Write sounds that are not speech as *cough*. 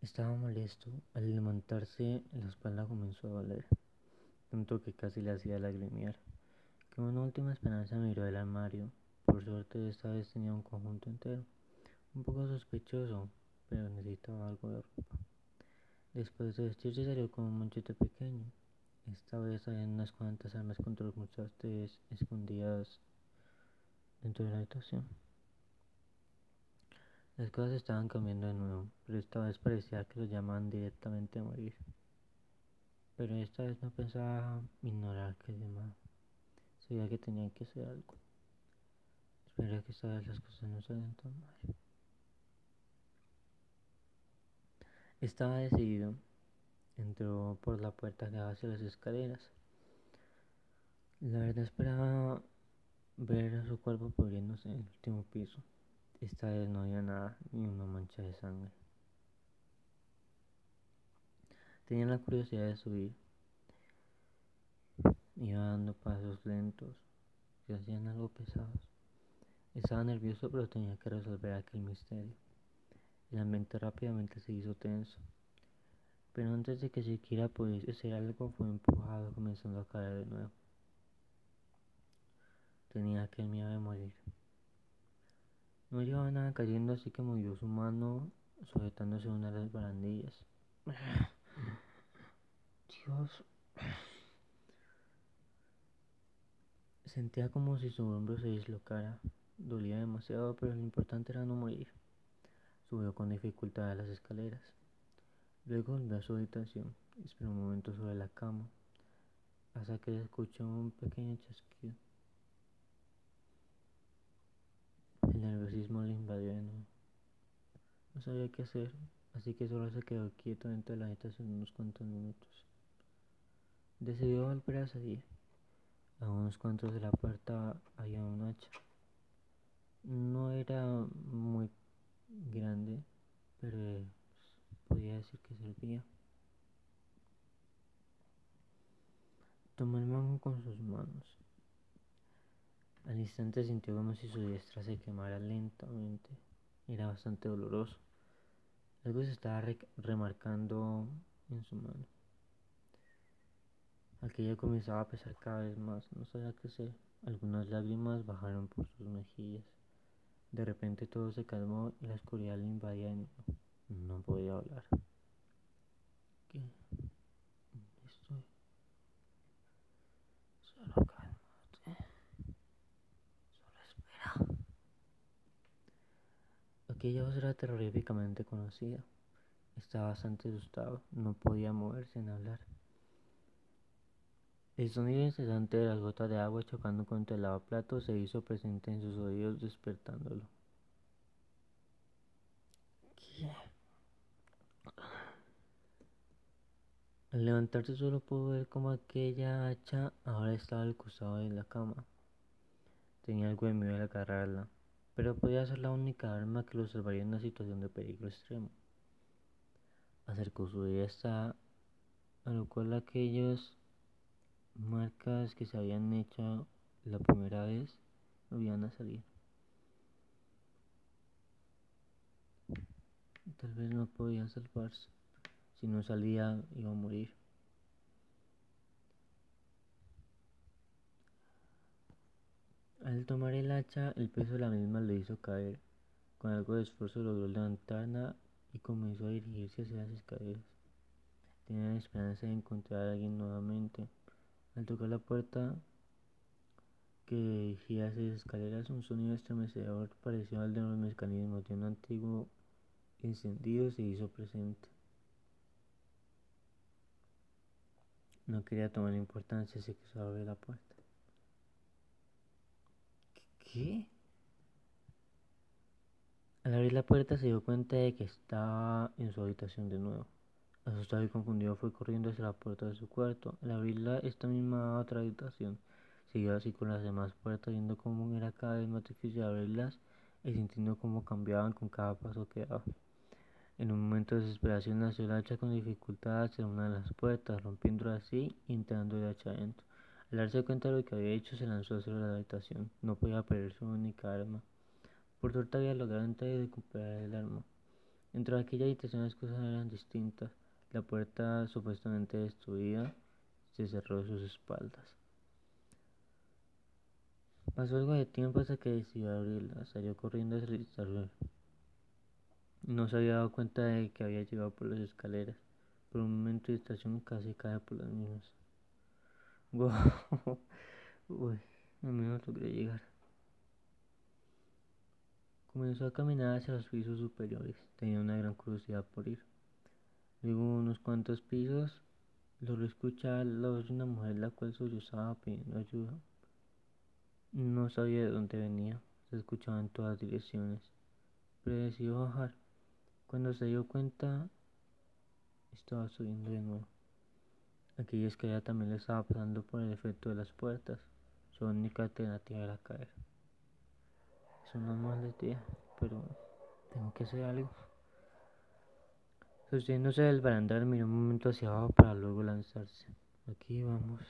Estaba molesto. Al levantarse, la espalda comenzó a doler, tanto que casi le hacía lagrimear. Con una última esperanza miró el armario. Por suerte, esta vez tenía un conjunto entero. Un poco sospechoso, pero necesitaba algo de ropa. Después de vestirse, salió con un manchete pequeño. Esta vez había unas cuantas armas contra los muchachos escondidas dentro de la habitación. Las cosas estaban cambiando de nuevo, pero esta vez parecía que lo llamaban directamente a morir. Pero esta vez no pensaba ignorar que el llamado. Sabía que tenía que hacer algo. Esperaba que esta vez las cosas no salieran tan mal. Estaba decidido. Entró por la puerta que daba hacia las escaleras. La verdad esperaba ver a su cuerpo pudriéndose en el último piso. Esta vez no había nada, ni una mancha de sangre. Tenía la curiosidad de subir. Iba dando pasos lentos, que hacían algo pesados. Estaba nervioso, pero tenía que resolver aquel misterio. El ambiente rápidamente se hizo tenso. Pero antes de que siquiera pudiese hacer algo, fue empujado, comenzando a caer de nuevo. Tenía aquel miedo de morir. No llevaba nada cayendo, así que movió su mano sujetándose una de las barandillas. *laughs* Dios. Sentía como si su hombro se dislocara. Dolía demasiado, pero lo importante era no morir. Subió con dificultad a las escaleras. Luego volvió a su habitación esperó un momento sobre la cama, hasta que escuchó un pequeño chasquido. El nerviosismo le invadió de nuevo. No sabía qué hacer, así que solo se quedó quieto dentro de la habitación unos cuantos minutos. Decidió volver a salir. A unos cuantos de la puerta había un hacha. No era muy grande, pero podía decir que servía. Tomó el mango con sus manos al instante sintió como si su diestra se quemara lentamente. Era bastante doloroso. Algo se estaba remarcando en su mano. Aquello comenzaba a pesar cada vez más. No sabía qué hacer. Algunas lágrimas bajaron por sus mejillas. De repente todo se calmó y la oscuridad le invadía no podía hablar. ¿Qué? Estoy solo Aquella voz era terroríficamente conocida. Estaba bastante asustado, no podía moverse ni hablar. El sonido incesante de las gotas de agua chocando contra el lavaplato se hizo presente en sus oídos, despertándolo. Al levantarse solo pudo ver cómo aquella hacha ahora estaba al costado de la cama. Tenía algo de miedo al agarrarla pero podía ser la única arma que lo salvaría en una situación de peligro extremo. Acercó su diestra, a lo cual aquellas marcas que se habían hecho la primera vez volvían a salir. Tal vez no podía salvarse. Si no salía, iba a morir. Al tomar el hacha, el peso de la misma lo hizo caer. Con algo de esfuerzo logró levantarla y comenzó a dirigirse hacia las escaleras. Tenía la esperanza de encontrar a alguien nuevamente. Al tocar la puerta que dirigía hacia las escaleras, un sonido estremecedor parecido al de los mecanismos de un antiguo encendido se hizo presente. No quería tomar importancia, se abrió la puerta. ¿Qué? Al abrir la puerta se dio cuenta de que estaba en su habitación de nuevo. Asustado y confundido fue corriendo hacia la puerta de su cuarto. Al abrirla, esta misma otra habitación siguió así con las demás puertas, viendo cómo era cada vez más difícil abrirlas y sintiendo cómo cambiaban con cada paso que daba. En un momento de desesperación lanzó el hacha con dificultad hacia una de las puertas, rompiendo así y entrando el hacha adentro. Al darse cuenta de lo que había hecho, se lanzó hacia la habitación. No podía perder su única arma. Por suerte había logrado entrar y recuperar el arma. Dentro de aquella habitación las cosas eran distintas. La puerta supuestamente destruida se cerró a sus espaldas. Pasó algo de tiempo hasta que decidió abrirla. Salió corriendo hacia el No se había dado cuenta de que había llegado por las escaleras. Por un momento de distracción casi cae por las mismas. Wow. *laughs* Uy, no logré llegar. Comenzó a caminar hacia los pisos superiores. Tenía una gran curiosidad por ir. Luego unos cuantos pisos, logró escuchar la voz de una mujer la cual sollozaba pidiendo ayuda. No sabía de dónde venía, se escuchaba en todas direcciones, pero decidió bajar. Cuando se dio cuenta, estaba subiendo de nuevo. Aquella escalera también le estaba pasando por el efecto de las puertas. Su única alternativa era caer. Es una mala idea, pero tengo que hacer algo. Sosteniéndose del barandal, miró un momento hacia abajo para luego lanzarse. Aquí vamos.